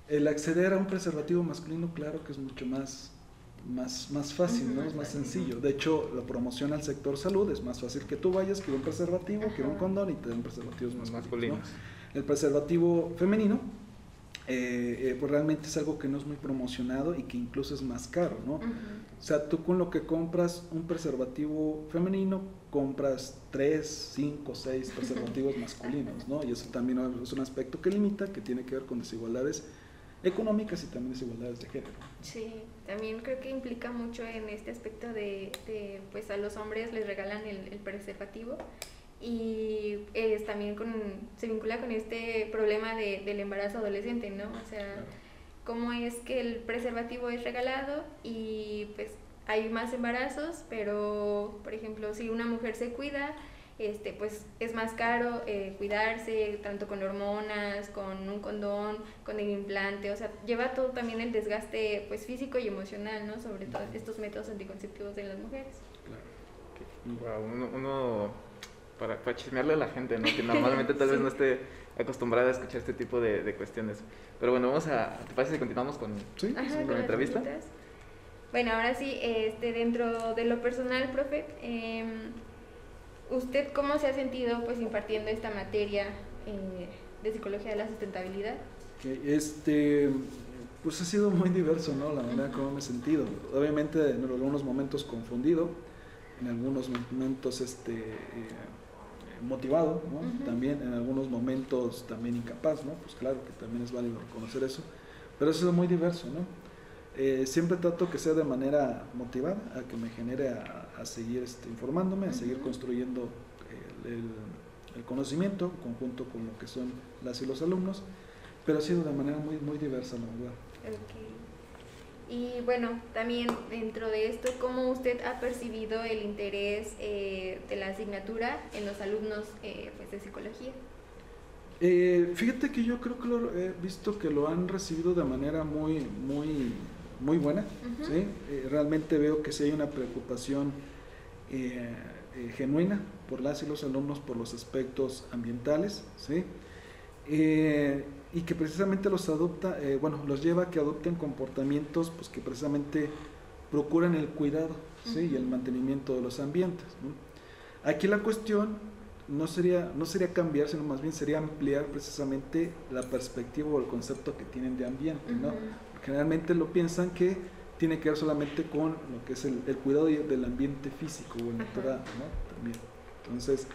El acceder a un preservativo masculino, claro que es mucho más, más, más fácil, ¿no? Es más sencillo. De hecho, la promoción al sector salud es más fácil que tú vayas, que un preservativo, que un condón y te den preservativos masculinos. El preservativo femenino, eh, eh, pues realmente es algo que no es muy promocionado y que incluso es más caro, ¿no? O sea, tú con lo que compras un preservativo femenino, compras 3, 5, 6 preservativos masculinos, ¿no? Y eso también es un aspecto que limita, que tiene que ver con desigualdades económicas y también desigualdades de género. Sí, también creo que implica mucho en este aspecto de, pues a los hombres les regalan el, preservativo y es también con, se vincula con este problema de, del embarazo adolescente, ¿no? O sea, cómo es que el preservativo es regalado y pues hay más embarazos, pero por ejemplo, si una mujer se cuida, este, pues es más caro eh, cuidarse, tanto con hormonas, con un condón, con el implante, o sea, lleva todo también el desgaste pues físico y emocional, ¿no? Sobre todo estos métodos anticonceptivos de las mujeres. Claro. Wow, uno, para, para, chismearle a la gente, ¿no? Que normalmente tal vez no esté acostumbrada a escuchar este tipo de, de, cuestiones. Pero bueno, vamos a, ¿te parece si continuamos con, ¿Sí? con la entrevista? Bueno, ahora sí, este, dentro de lo personal, profe, em, ¿usted cómo se ha sentido pues impartiendo esta materia eh, de psicología de la sustentabilidad? este, pues ha sido muy diverso, ¿no? La manera como me he sentido. Obviamente en algunos momentos confundido, en algunos momentos este, eh, motivado, ¿no? También en algunos momentos también incapaz, ¿no? Pues claro que también es válido reconocer eso. Pero ha sido muy diverso, ¿no? Eh, siempre trato que sea de manera motivada, a que me genere a, seguir este, informándome, a seguir construyendo el, conocimiento conjunto con lo que son las y los alumnos, pero ha sido de manera muy, muy diversa, la verdad. Y bueno, también dentro de esto, ¿cómo usted ha percibido el interés eh, de la asignatura en los alumnos eh, pues, de psicología? fíjate que yo creo que lo he visto que lo han recibido de manera muy, muy muy buena. ¿sí? Eh, realmente veo que sí hay una preocupación eh, eh, genuina por las y los alumnos por los aspectos ambientales. ¿sí? Y que precisamente los adopta, bueno, los lleva a que adopten comportamientos pues, que precisamente procuran el cuidado ¿sí? y el mantenimiento de los ambientes. Aquí la cuestión no sería, no sería cambiar, sino más bien sería ampliar precisamente la perspectiva o el concepto que tienen de ambiente. ¿no? Generalmente lo piensan que tiene que ver solamente con lo que es el, cuidado del ambiente físico o el natural, ¿no? También. Entonces,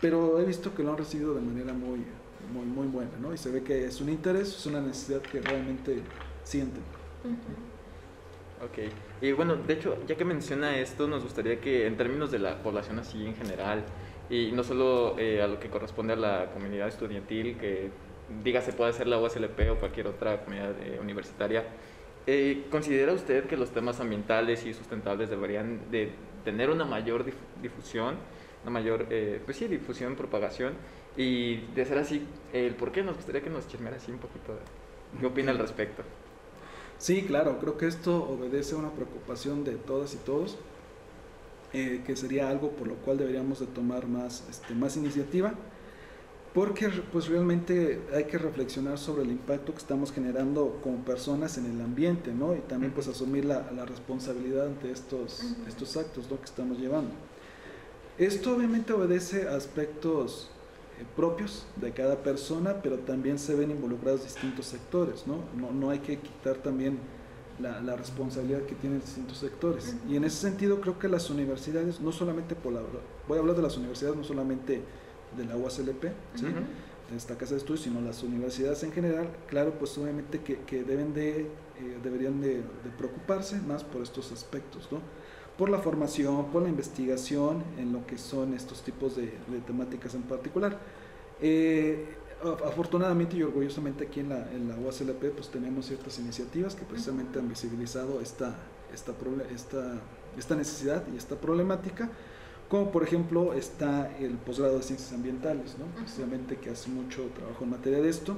pero he visto que lo han recibido de manera muy, muy, muy buena, ¿no? Y se ve que es un interés, es una necesidad que realmente sienten. Ok, y bueno, de hecho, ya que menciona esto, nos gustaría que en términos de la población así en general, y no solo eh, a lo que corresponde a la comunidad estudiantil, que diga se puede hacer la USLP o cualquier otra comunidad eh, universitaria, eh, ¿considera usted que los temas ambientales y sustentables deberían de tener una mayor difusión, una mayor, pues sí, difusión, propagación? Y de ser así, el por qué nos gustaría que nos chismeara así un poquito. ¿Qué opina al respecto? Sí, claro, creo que esto obedece a una preocupación de todas y todos, eh, que sería algo por lo cual deberíamos de tomar más, este, más iniciativa, porque pues realmente hay que reflexionar sobre el impacto que estamos generando como personas en el ambiente, ¿no? Y también pues asumir la, la responsabilidad ante estos, estos actos ¿no? que estamos llevando. Esto obviamente obedece a aspectos propios de cada persona, pero también se ven involucrados distintos sectores, ¿no? No, no hay que quitar también la, la, responsabilidad que tienen distintos sectores. Y en ese sentido creo que las universidades, no solamente por la, voy a hablar de las universidades, no solamente de la UASLP, ¿sí? de esta casa de estudios, sino las universidades en general, claro, pues obviamente que, que deben de, eh, deberían de, de, preocuparse más por estos aspectos, ¿no? Por la formación, por la investigación en lo que son estos tipos de, temáticas en particular. Eh, afortunadamente y orgullosamente aquí en la, en la pues tenemos ciertas iniciativas que precisamente han visibilizado esta, esta, esta, esta necesidad y esta problemática, como por ejemplo está el posgrado de ciencias ambientales, ¿no? precisamente que hace mucho trabajo en materia de esto.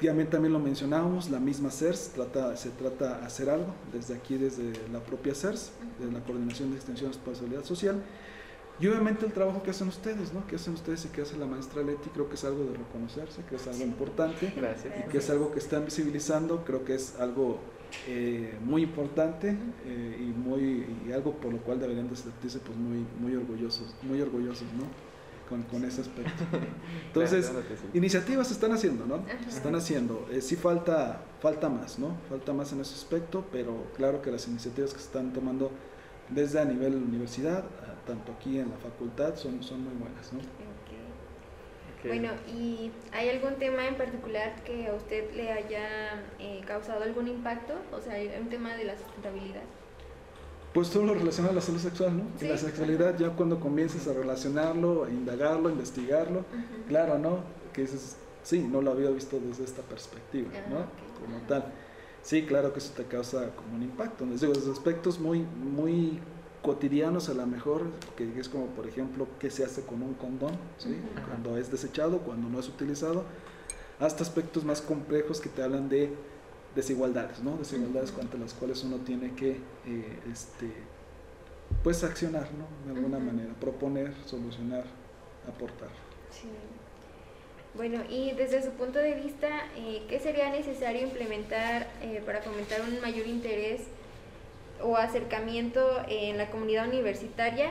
También, lo mencionábamos, la misma CERS trata, se trata de hacer algo desde aquí, desde la propia CERS, de la Coordinación de Extensión de Responsabilidad Social. Y obviamente el trabajo que hacen ustedes, ¿no? Que hacen ustedes y que hace la maestra Leti, creo que es algo de reconocerse, que es algo importante. Gracias. Y que es algo que están visibilizando, creo que es algo eh, muy importante eh, y, muy, y algo por lo cual deberían de sentirse pues muy, muy orgullosos, muy orgullosos, ¿no? Con, con ese aspecto. Entonces, iniciativas se están haciendo, ¿no? Se están haciendo. Eh, sí falta, falta más, ¿no? Falta más en ese aspecto, pero claro que las iniciativas que se están tomando desde a nivel universidad, tanto aquí en la facultad, son, son muy buenas, ¿no? Bueno, ¿y hay algún tema en particular que a usted le haya eh, causado algún impacto? O sea, un tema de la sustentabilidad. Pues todo lo relacionado a la salud sexual, ¿no? Y la sexualidad ya cuando comiences a relacionarlo, a indagarlo, a investigarlo, claro, ¿no? Que dices, sí, no lo había visto desde esta perspectiva, ah, ¿no? Como tal. Sí, claro que eso te causa como un impacto. Les digo, desde aspectos muy, muy cotidianos a lo mejor, que es como por ejemplo qué se hace con un condón, ¿sí? cuando es desechado, cuando no es utilizado, hasta aspectos más complejos que te hablan de desigualdades, ¿no? Desigualdades uh las cuales uno tiene que, eh, este, pues, accionar, ¿no? De alguna manera, proponer, solucionar, aportar. Sí. Bueno, y desde su punto de vista, eh, ¿qué sería necesario implementar eh, para fomentar un mayor interés o acercamiento en la comunidad universitaria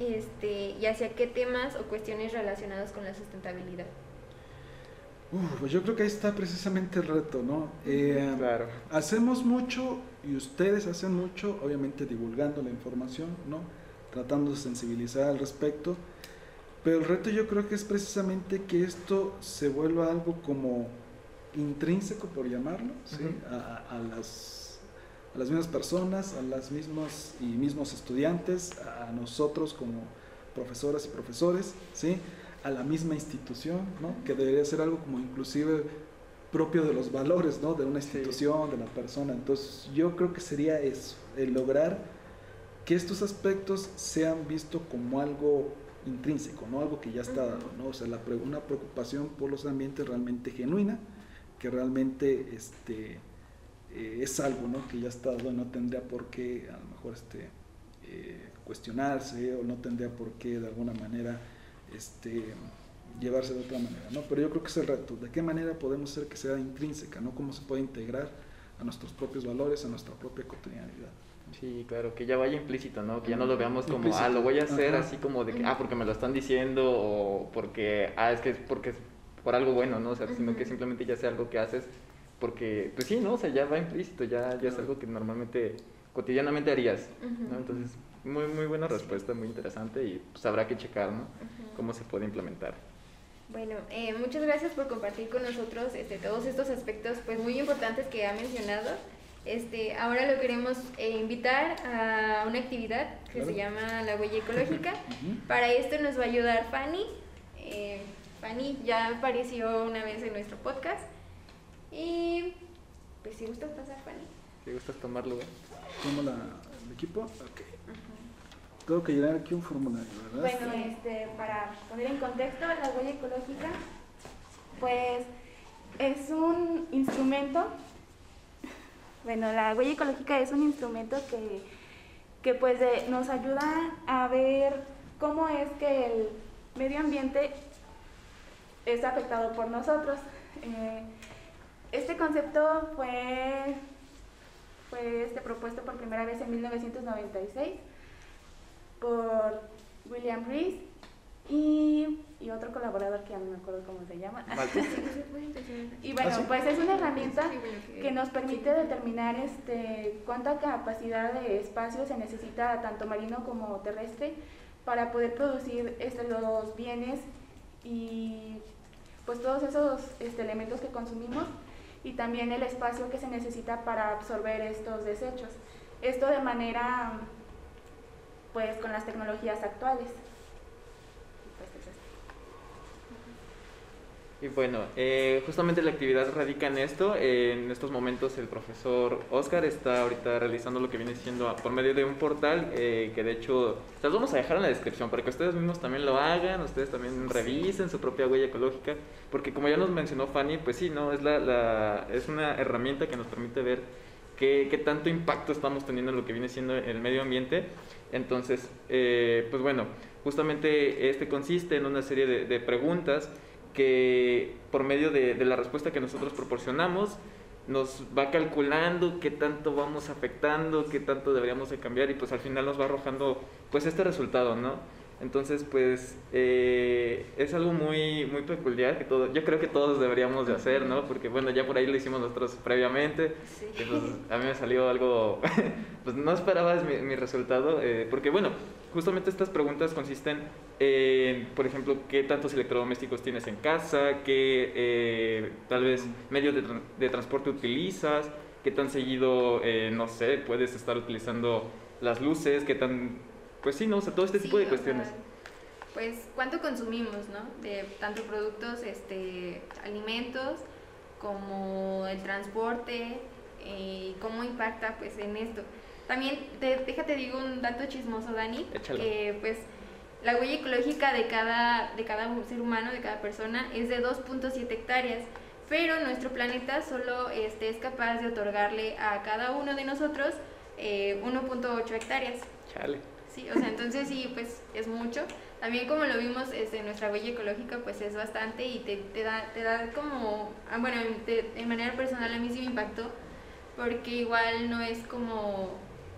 este, y hacia qué temas o cuestiones relacionadas con la sustentabilidad? Pues yo creo que ahí está precisamente el reto, ¿no? Eh, claro. Hacemos mucho y ustedes hacen mucho, obviamente divulgando la información, ¿no? Tratando de sensibilizar al respecto. Pero el reto yo creo que es precisamente que esto se vuelva algo como intrínseco, por llamarlo, ¿sí? a, las, a las mismas personas, a las mismas y mismos estudiantes, a nosotros como profesoras y profesores, ¿sí? A la misma institución, ¿no? que debería ser algo como inclusive propio de los valores ¿no? de una institución, de la persona. Entonces yo creo que sería eso, el lograr que estos aspectos sean vistos como algo intrínseco, no algo que ya está dado, ¿no? o sea, la, una preocupación por los ambientes realmente genuina, que realmente este, eh, es algo ¿no? que ya está dado y no tendría por qué a lo mejor este, eh, cuestionarse o no tendría por qué de alguna manera este, llevarse de otra manera, ¿no? Pero yo creo que es el reto, ¿de qué manera podemos hacer que sea intrínseca, ¿no? Cómo se puede integrar a nuestros propios valores, a nuestra propia cotidianidad. Sí, claro, que ya vaya implícito, ¿no? Que ya no lo veamos como, Implícito. ah, lo voy a hacer Ajá. así como de que, ah, porque me lo están diciendo o porque, ah, es que es porque es por algo bueno, ¿no? O sea, sino que simplemente ya sea algo que haces porque, pues sí, ¿no? O sea, ya va implícito, ya, ya es algo que normalmente, cotidianamente harías. ¿no? Entonces, muy, muy buena respuesta, muy interesante y pues habrá que checar, ¿no? Cómo se puede implementar. Bueno, eh, muchas gracias por compartir con nosotros este, todos estos aspectos pues muy importantes que ha mencionado. Este, ahora lo queremos eh, invitar a una actividad que Claro. se llama la huella ecológica. Ujú. Para esto nos va a ayudar Fanny. Eh, Fanny ya apareció una vez en nuestro podcast. Y pues si gustas pasar, Fanny. ¿Te gustas tomarlo? güey? ¿Cómo la, el equipo? Ok. Tengo que llenar aquí un formulario, ¿verdad? Bueno, este, para poner en contexto, la huella ecológica, pues es un instrumento, bueno, la huella ecológica es un instrumento que, que pues nos ayuda a ver cómo es que el medio ambiente es afectado por nosotros. Eh, este concepto fue, fue este, propuesto por primera vez en 1996 por William Rees y, y otro colaborador que ya no me acuerdo cómo se llama. Y bueno, ¿Ah, sí? pues es una herramienta que nos permite determinar este, cuánta capacidad de espacio se necesita tanto marino como terrestre para poder producir este, los bienes y pues todos esos este, elementos que consumimos y también el espacio que se necesita para absorber estos desechos. Esto de manera pues con las tecnologías actuales. Y, pues, es. Y bueno, eh, justamente la actividad radica en esto. En estos momentos el profesor Oscar está ahorita realizando lo que viene siendo a- por medio de un portal eh, que de hecho se los vamos a dejar en la descripción para que ustedes mismos también lo hagan, ustedes también revisen su propia huella ecológica, porque como ya nos mencionó Fanny, pues sí, no es la, la- es una herramienta que nos permite ver qué, qué tanto impacto estamos teniendo en lo que viene siendo el medio ambiente. Entonces, eh, pues bueno, justamente este consiste en una serie de, preguntas que por medio de, de la respuesta que nosotros proporcionamos nos va calculando qué tanto vamos afectando, qué tanto deberíamos de cambiar y pues al final nos va arrojando pues este resultado, ¿no? Entonces pues eh, es algo muy, muy peculiar que todo, yo creo que todos deberíamos de hacer, ¿no? Porque bueno, ya por ahí lo hicimos nosotros previamente, Sí. que, pues, a mí me salió algo, pues no esperabas mi, mi resultado, eh, porque bueno, justamente estas preguntas consisten en, por ejemplo, qué tantos electrodomésticos tienes en casa, qué eh, tal vez medios de, de transporte utilizas, qué tan seguido, eh, no sé, puedes estar utilizando las luces, qué tan, pues sí, no, o sea, todo este tipo de cuestiones. sea, pues cuánto consumimos, ¿no? De tanto productos, este, alimentos, como el transporte eh, y cómo impacta pues en esto. También, te, déjate digo un dato chismoso, Dani, Échalo. que pues la huella ecológica de cada, de cada ser humano, de cada persona, es de 2.7 hectáreas, pero nuestro planeta solo este, es capaz de otorgarle a cada uno de nosotros eh, 1.8 hectáreas. Chale. Sí, o sea, entonces sí, pues es mucho. También como lo vimos, este, nuestra huella ecológica pues es bastante y te, te da, te da como, ah, bueno, de, de manera personal a mí sí me impactó, porque igual no es como,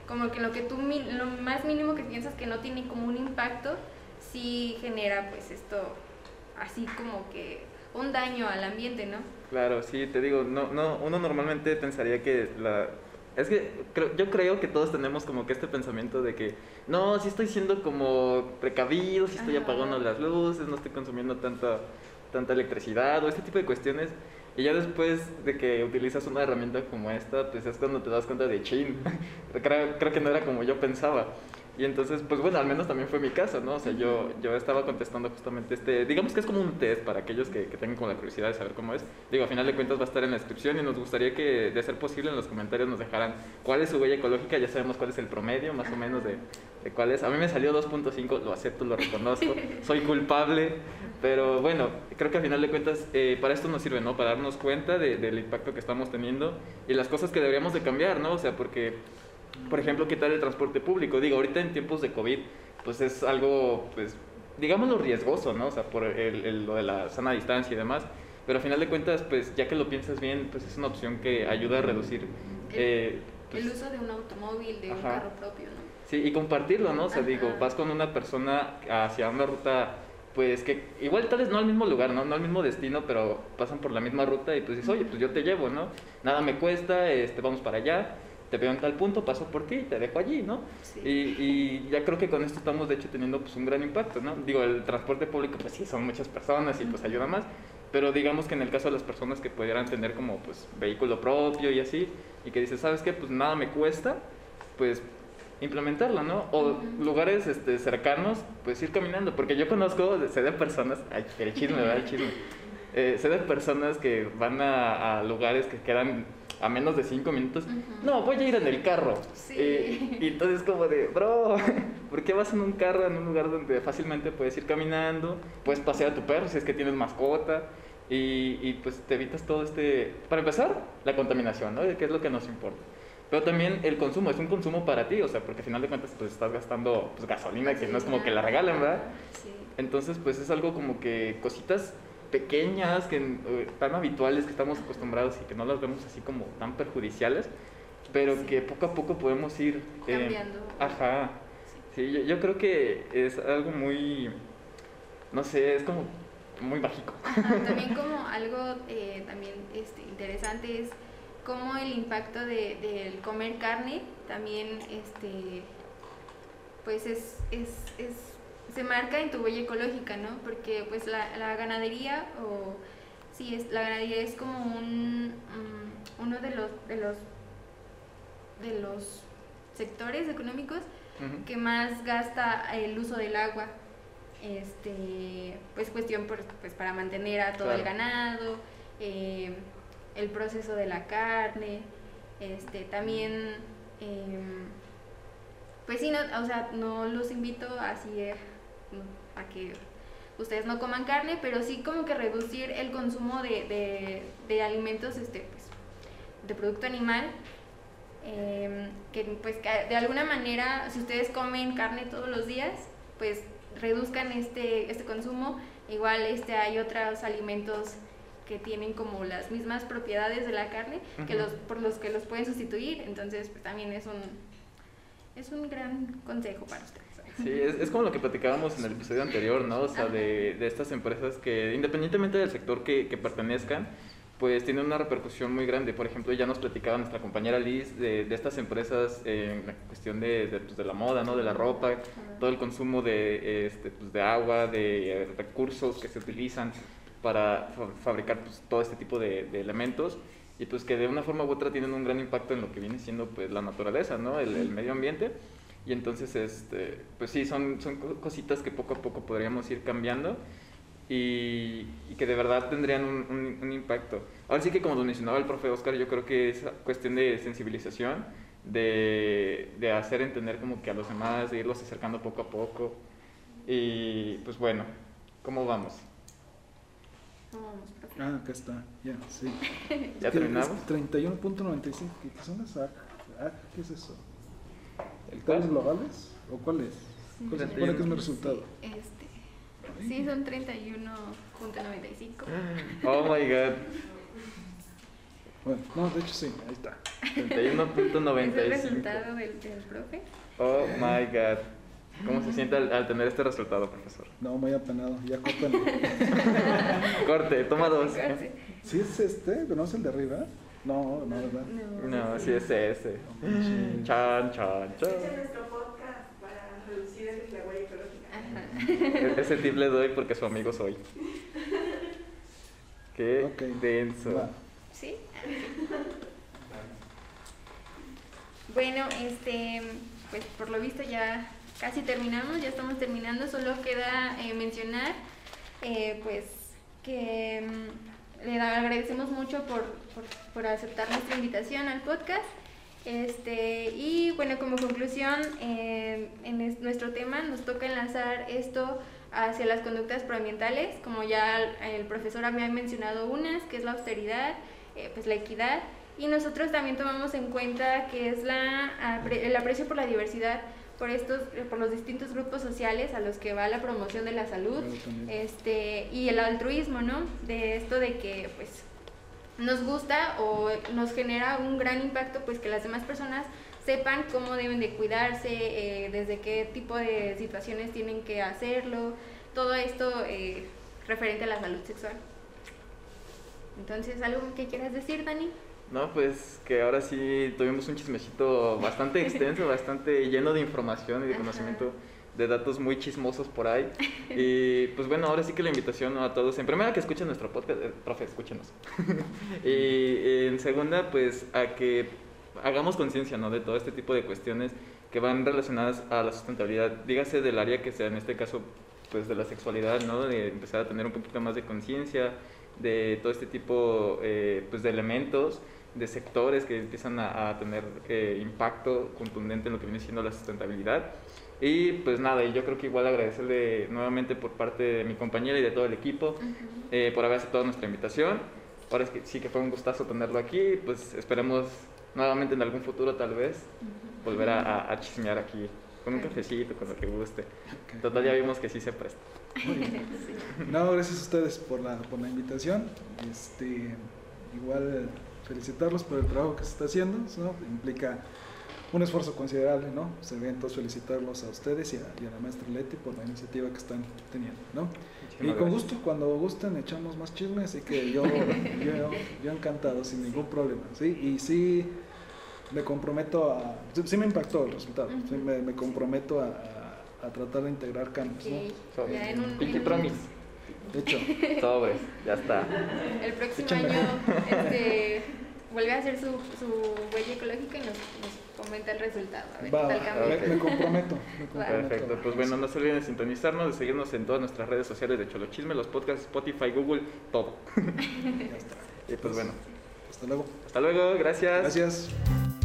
como que lo que tú, lo más mínimo que piensas que no tiene como un impacto, sí genera pues esto así como que un daño al ambiente, ¿no? Claro, sí, te digo, no, no, uno normalmente pensaría que la... Es que creo- yo creo que todos tenemos como que este pensamiento de que, no, sí estoy siendo como precavido, sí estoy Ajá. apagando las luces, no estoy consumiendo tanta, tanta electricidad o este tipo de cuestiones. Y ya después de que utilizas una herramienta como esta, pues es cuando te das cuenta de, chin, creo, creo que no era como yo pensaba. Y entonces, pues bueno, al menos también fue mi caso, ¿no? O sea, yo, yo estaba contestando justamente este, digamos que es como un test para aquellos que, que tengan como la curiosidad de saber cómo es. Digo, a final de cuentas va a estar en la descripción y nos gustaría que, de ser posible, en los comentarios nos dejaran cuál es su huella ecológica, ya sabemos cuál es el promedio más o menos de, de cuál es. A mí me salió 2.5, lo acepto, lo reconozco, soy culpable, pero bueno, creo que a final de cuentas eh, para esto nos sirve, ¿no? Para darnos cuenta de- del impacto que estamos teniendo y las cosas que deberíamos de cambiar, ¿no? O sea, porque por ejemplo, ¿qué tal el transporte público? Digo, ahorita en tiempos de COVID, pues es algo, pues, digámoslo riesgoso, ¿no? O sea, por el, el- lo de la sana distancia y demás. Pero a final de cuentas, pues, ya que lo piensas bien, pues es una opción que ayuda a reducir eh, pues, el uso de un automóvil, de un carro propio, ¿no? Sí, y compartirlo, ¿no? O sea, Ajá. digo, vas con una persona hacia una ruta, pues que igual tal vez no al mismo lugar, ¿no? No al mismo destino, pero pasan por la misma ruta y pues dices, oye, pues yo te llevo, ¿no? Nada me cuesta, este, vamos para allá, te veo en tal punto, paso por ti, te dejo allí, ¿no? Sí. Y, y ya creo que con esto estamos de hecho teniendo pues un gran impacto, ¿no? Digo, el transporte público pues sí, son muchas personas y pues ayuda más, pero digamos que en el caso de las personas que pudieran tener como pues vehículo propio y así, y que dices, ¿sabes qué? Pues nada me cuesta, pues implementarlo, ¿no? O lugares este, cercanos, pues ir caminando, porque yo conozco, sé de personas, ay, el chisme, ¿verdad? El chisme. Eh, sé de personas que van a, a lugares que quedan a menos de cinco minutos. Ujú. No, voy a ir en el carro. Sí. Eh, y entonces como de, bro, ¿por qué vas en un carro en un lugar donde fácilmente puedes ir caminando? Puedes pasear a tu perro si es que tienes mascota. Y, y, pues te evitas todo este... Para empezar, la contaminación, ¿no? Que es lo que nos importa. Pero también el consumo, es un consumo para ti, o sea, porque al final de cuentas pues estás gastando pues, gasolina que no es como que la regalen, ¿verdad? Sí. Entonces, pues es algo como que cositas pequeñas, que eh, tan habituales que estamos acostumbrados y que no las vemos así como tan perjudiciales, pero Sí. que poco a poco podemos ir eh, Cambiando. ajá. Sí, yo, yo creo que es algo muy, no sé, es como muy mágico. Ajá, también como algo eh, también este, interesante es cómo el impacto de, del comer carne también este pues es, es, es se marca en tu huella ecológica, ¿no? Porque pues la, la ganadería o sí es la ganadería es como un mm, uno de los de los de los sectores económicos que más gasta el uso del agua. Este, pues cuestión por- pues para mantener a todo el ganado, eh, el proceso de la carne, este, también, em, pues sí, no, o sea, no los invito así eh, no, a que ustedes no coman carne, pero sí como que reducir el consumo de, de, de alimentos, este, pues, de producto animal, em, que pues que de alguna manera si ustedes comen carne todos los días pues reduzcan este este consumo. Igual este hay otros alimentos que tienen como las mismas propiedades de la carne que los por los que los pueden sustituir. Entonces pues, también es un es un gran consejo para ustedes Sí, es, es como lo que platicábamos en el episodio anterior, ¿no? O sea, de, de estas empresas que independientemente del sector que, que pertenezcan, pues tienen una repercusión muy grande. Por ejemplo, ya nos platicaba nuestra compañera Liz de, de estas empresas en la cuestión de, de, pues, de la moda, ¿no? De la ropa, todo el consumo de, este, pues, de agua, de eh, recursos que se utilizan para fa- fabricar pues, todo este tipo de, de elementos y pues que de una forma u otra tienen un gran impacto en lo que viene siendo pues la naturaleza, ¿no? El, el medio ambiente. Y entonces, este, pues sí, son, son co- cositas que poco a poco podríamos ir cambiando y, y que de verdad tendrían un, un- un impacto. Ahora sí que como lo mencionaba el profe Oscar, yo creo que es cuestión de sensibilización, de, de hacer entender como que a los demás, de irlos acercando poco a poco. Y pues bueno, ¿cómo vamos? No, vamos, profe. Ah, acá está, ya, sí. ¿Ya ¿Qué- terminamos? es 31.95, ¿qué son las? AC, ¿Qué es eso? ¿El ¿Tales cuál? globales? ¿O cuál es? ¿Cuál se supone que es mi resultado? este sí son 31.95 Oh my god, Bueno, no, de hecho sí, ahí está. es el 31.95. resultado del, del profe Oh my god. ¿Cómo se siente al, al tener este resultado, profesor? No, muy apenado, ya córtalo. Corte, toma dos. ¿Sí es este? ¿No es el de arriba? No, no, ¿verdad? no No, sí es ese. Chan, chan, chan. Nuestro podcast para reducir el- la huella ecológica. Ajá. Ese tip le doy porque su amigo soy. Qué Ok, denso. va. ¿Sí? Bueno, este, pues por lo visto ya casi terminamos, ya estamos terminando, solo queda eh, mencionar, eh, pues, que mm, le agradecemos mucho por, por, por aceptar nuestra invitación al podcast. Este, y bueno, como conclusión, eh, en es- nuestro tema nos toca enlazar esto hacia las conductas proambientales, como ya el, el profesor había mencionado unas, que es la austeridad, eh, pues la equidad, y nosotros también tomamos en cuenta que es la, el aprecio por la diversidad, por estos, por los distintos grupos sociales a los que va la promoción de la salud, este, y el altruismo, ¿no? De esto de que, pues, nos gusta o nos genera un gran impacto pues que las demás personas sepan cómo deben de cuidarse, eh, desde qué tipo de situaciones tienen que hacerlo, todo esto eh, referente a la salud sexual. Entonces, ¿algo que quieras decir, Dani? No, pues que ahora sí tuvimos un chismecito bastante extenso, bastante lleno de información y de Ajá. De datos muy chismosos por ahí. Y pues bueno, ahora sí que la invitación a todos, en primera que escuchen nuestro podcast, eh, profe, escúchenos. y en segunda, pues a que hagamos conciencia, ¿no? De todo este tipo de cuestiones que van relacionadas a la sustentabilidad, dígase del área que sea, en este caso, pues de la sexualidad, ¿no? De empezar a tener un poquito más de conciencia de todo este tipo eh, pues de elementos, de sectores que empiezan a, a tener eh, impacto contundente en lo que viene siendo la sustentabilidad. Y pues nada, y yo creo que igual agradecerle nuevamente por parte de mi compañera y de todo el equipo eh, por haber aceptado nuestra invitación. Ahora es que sí que fue un gustazo tenerlo aquí, pues esperemos nuevamente en algún futuro tal vez volver a, a, a chismear aquí con un cafecito, con lo que guste. Total ya vimos que sí se presta. No, gracias a ustedes por la, por la invitación. Este, igual felicitarlos por el trabajo que se está haciendo, ¿no? Implica un esfuerzo considerable, ¿no? Se entonces felicitarlos a ustedes y a, y a la maestra Leti por la iniciativa que están teniendo, ¿no? Y Muchísimas con gracias. gusto, cuando gusten, echamos más chisme, así que yo, yo, yo encantado, sin ningún problema, ¿sí? Y sí me comprometo a... Sí, sí me impactó el resultado, sí Ujú. me, me comprometo a, a- tratar de integrar cambios, ¿no? Ok, Sobre. ya en un, Pinky en un- promise. De hecho, Sobres, ya está. el próximo Échame. año este, vuelve a hacer su, su huella ecológica y nos, nos comenta el resultado. A ver va, tal me, me comprometo, me comprometo. Perfecto, pues bueno, no se olviden de sintonizarnos, de seguirnos en todas nuestras redes sociales de Cholo Chisme, los podcasts, Spotify, Google, todo. Ya está. Y pues bueno, Hasta luego. hasta luego, gracias. Gracias.